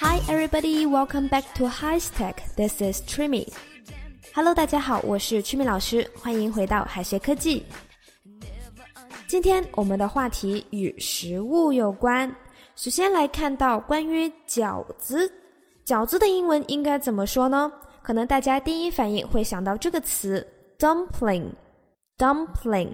Hi everybody, welcome back to High Tech. This is Trimmy. Hello，大家好，我是 Trimi 老师，欢迎回到海学科技。今天我们的话题与食物有关。首先来看到关于饺子，饺子的英文应该怎么说呢？可能大家第一反应会想到这个词 dumpling，dumpling。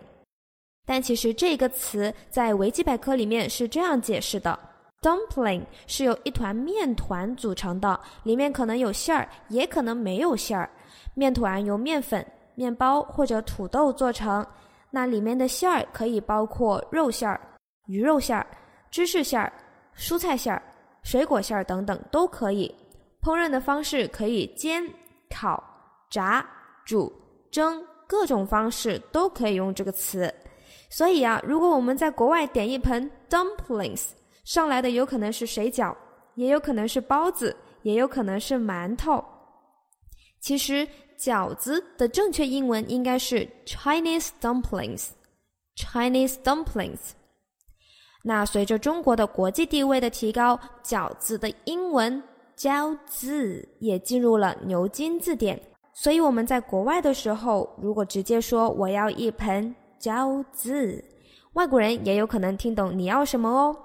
但其实这个词在维基百科里面是这样解释的：dumpling 是由一团面团组成的，里面可能有馅儿，也可能没有馅儿。面团由面粉、面包或者土豆做成，那里面的馅儿可以包括肉馅儿、鱼肉馅儿、芝士馅儿、蔬菜馅儿、水果馅儿等等都可以。烹饪的方式可以煎、烤、炸、煮、蒸，各种方式都可以用这个词。所以啊，如果我们在国外点一盆 dumplings，上来的有可能是水饺，也有可能是包子，也有可能是馒头。其实饺子的正确英文应该是 Chinese dumplings，Chinese dumplings。那随着中国的国际地位的提高，饺子的英文饺子也进入了牛津字典。所以我们在国外的时候，如果直接说我要一盆。饺子，外国人也有可能听懂你要什么哦。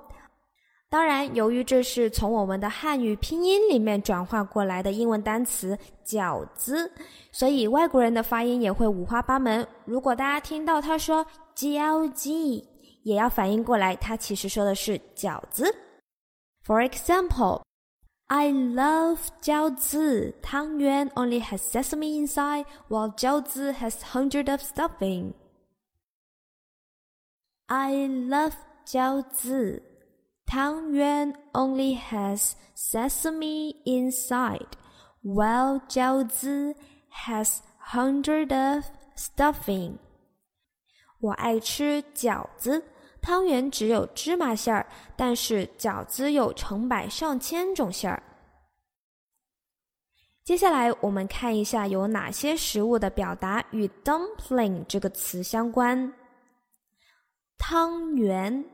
当然，由于这是从我们的汉语拼音里面转化过来的英文单词“饺子”，所以外国人的发音也会五花八门。如果大家听到他说“饺子”，也要反应过来，他其实说的是饺子。For example, I love 饺子。汤圆 only has sesame inside, while 饺子 has hundred of stuffing. I love 饺子。汤圆 only has sesame inside, while 饺子 has hundred of stuffing. 我爱吃饺子，汤圆只有芝麻馅儿，但是饺子有成百上千种馅儿。接下来我们看一下有哪些食物的表达与 dumpling 这个词相关。汤圆，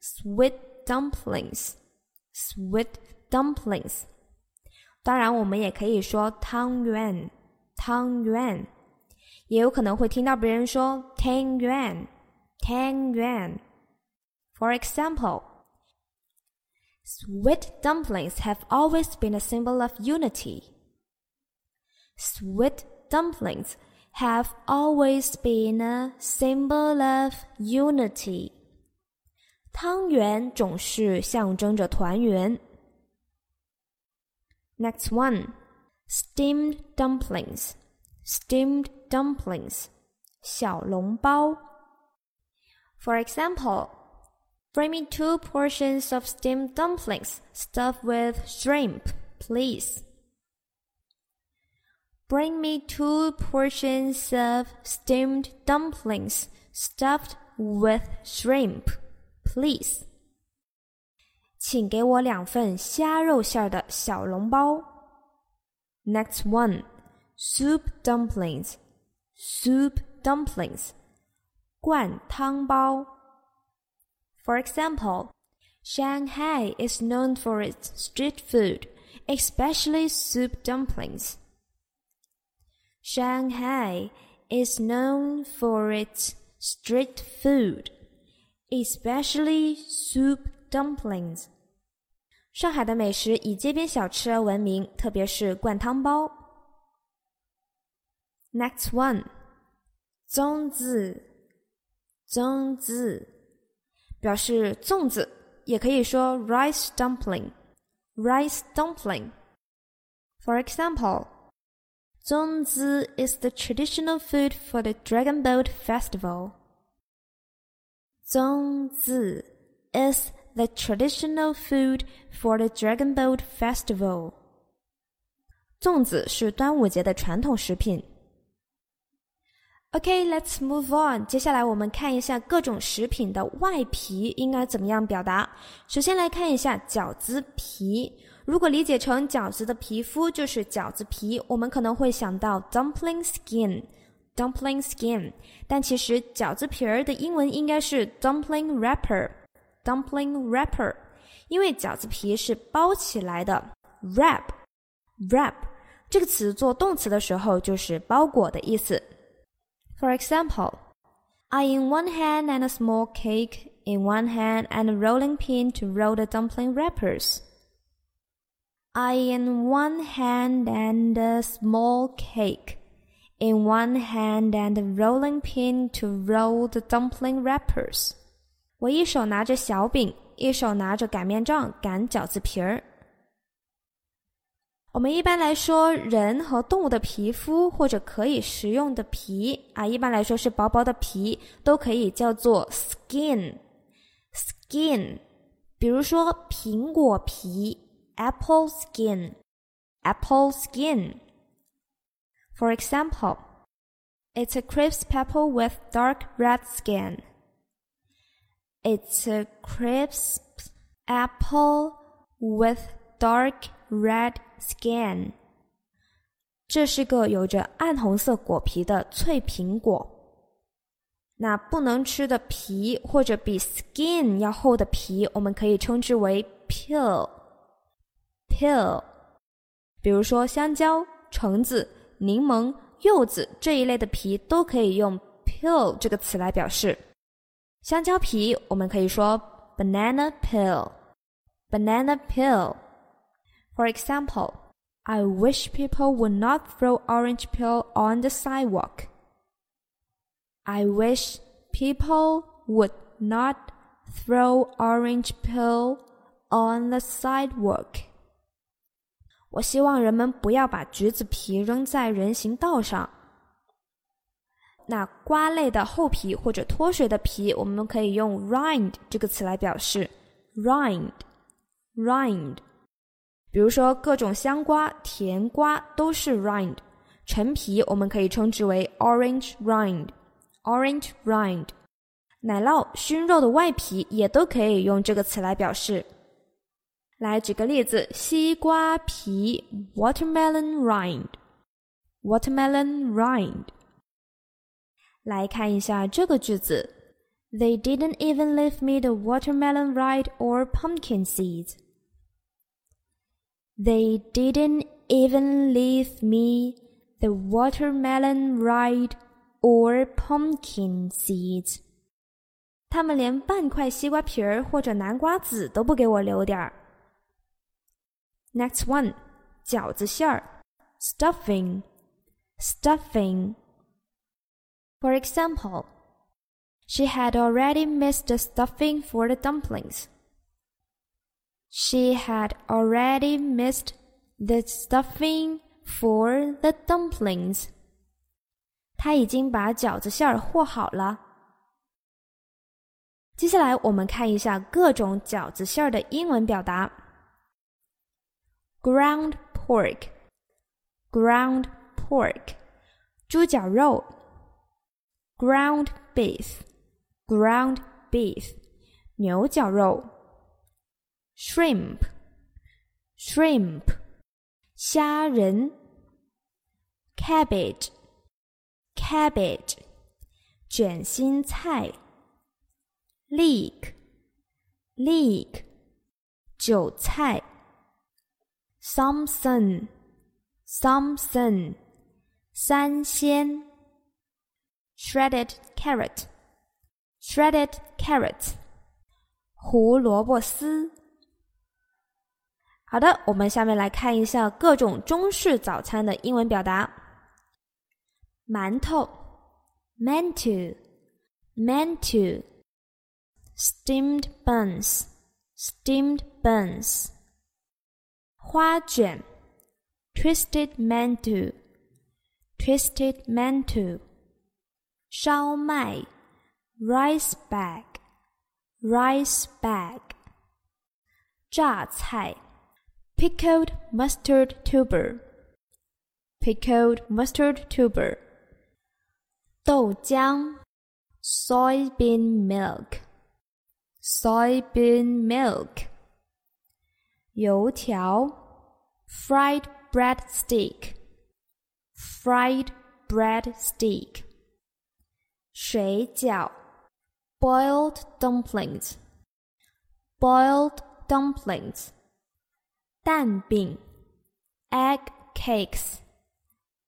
sweet dumplings，sweet dumplings。当然，我们也可以说汤圆，汤圆，也有可能会听到别人说汤圆，汤圆。For example, sweet dumplings have always been a symbol of unity. Sweet dumplings have always been a symbol of unity. 汤圆总是象征着团圆。Next one, steamed dumplings. Steamed dumplings. 小笼包。For example, bring me two portions of steamed dumplings stuffed with shrimp, please. Bring me two portions of steamed dumplings stuffed with shrimp, please. 请给我两份虾肉馅的小笼包。Next one, soup dumplings. Soup dumplings. 灌汤包。For example, Shanghai is known for its street food, especially soup dumplings. Shanghai is known for its street food, especially soup dumplings. 上海的美食以街边小吃而闻名，特别是灌汤包。Next one，粽子，粽子表示粽子，也可以说 rice dumpling，rice dumpling。For example. Zongzi is the traditional food for the Dragon Boat Festival. Zongzi is the traditional food for the Dragon Boat Festival. 粽子是端午节的传统食品。Okay, let's move on. 接下来我们看一下各种食品的外皮应该怎么样表达。首先来看一下饺子皮。 如果理解成饺子的皮肤就是饺子皮，我们可能会想到 dumpling skin，dumpling skin。但其实饺子皮儿的英文应该是 dumpling wrapper。 dumpling wrapper，因为饺子皮是包起来的。wrap wrap 这个词做动词的时候就是包裹的意思。For example, I in one hand and a small cake in one hand and a rolling pin to roll the dumpling wrappers. I in one hand and a small cake in one hand and a rolling pin to roll the dumpling wrappers. 我一手拿着小饼，一手拿着擀面杖擀饺子皮儿。我们一般来说，人和动物的皮肤或者可以食用的皮啊，一般来说是薄薄的皮，都可以叫做 skin。skin，比如说苹果皮 apple skin，apple skin。For example, it's a crisp apple with dark red skin. It's a crisp apple with dark red skin. 这是个有着暗红色果皮的脆苹果。那不能吃的皮或者比 skin 要厚的皮，我们可以称之为 peel。 peel，比如说香蕉、橙子。柠檬、柚子这一类的皮都可以用 peel 这个词来表示。香蕉皮我们可以说 banana peel。banana peel。For example, I wish people would not throw orange peel on the sidewalk. I wish people would not throw orange peel on the sidewalk. 我希望人们不要把橘子皮扔在人行道上。那瓜类的厚皮或者脱水的皮，我们可以用 rind 这个词来表示。rind，rind。比如说各种香瓜、甜瓜都是 rind。陈皮我们可以称之为 orange rind，orange rind。奶酪、熏肉的外皮也都可以用这个词来表示。来举个例子，西瓜皮 （watermelon rind），watermelon rind。来看一下这个句子：They didn't even leave me the watermelon rind or pumpkin seeds. They didn't even leave me the watermelon rind or pumpkin seeds. 他们连半块西瓜皮儿或者南瓜籽都不给我留点儿。 Next one，饺子馅儿，stuffing，stuffing。For example, she had already missed the stuffing for the dumplings. She had already missed the stuffing for the dumplings. 她已经把饺子馅儿和好了。接下来我们看一下各种饺子馅儿的英文表达。 ground pork, ground pork, 猪脚肉 ground beef, ground beef, 牛绞肉 shrimp, shrimp, 虾仁 cabbage, cabbage, 卷心菜 leek, leek, 韭菜 Samson, Samson, 三鲜 shredded carrot, shredded carrot, 胡萝卜丝。好的，我们下面来看一下各种中式早餐的英文表达。馒头 mantou, mantou, steamed buns, steamed buns。花卷，twisted mantou，twisted mantou，烧麦，rice bag，rice bag，榨菜，pickled mustard tuber，pickled mustard tuber，豆浆，soybean milk，soybean milk。 油条 fried bread stick fried bread stick 水饺 boiled dumplings boiled dumplings, 蛋饼 egg cakes,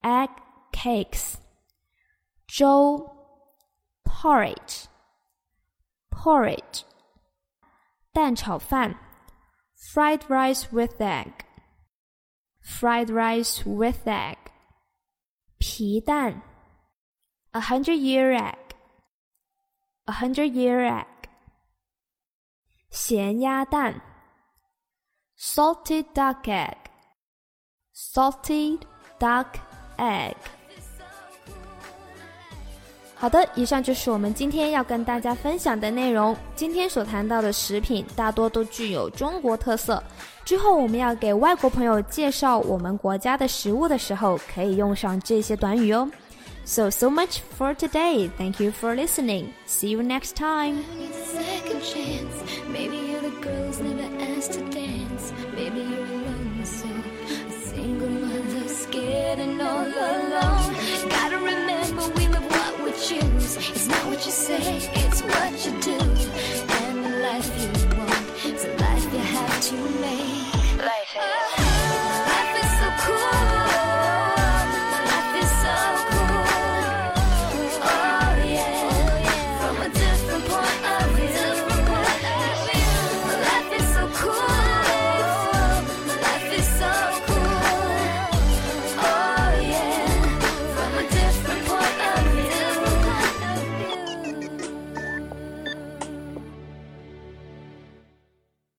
egg cakes, 粥 porridge, porridge, 蛋炒饭 fried rice with egg, fried rice with egg, 皮蛋 a hundred year egg, a hundred year egg. 咸鸭蛋，salted duck egg，salted duck egg。 好的，以上就是我们今天要跟大家分享的内容。今天所谈到的食品大多都具有中国特色。之后我们要给外国朋友介绍我们国家的食物的时候，可以用上这些短语哦。So so much for today. Thank you for listening. See you next time.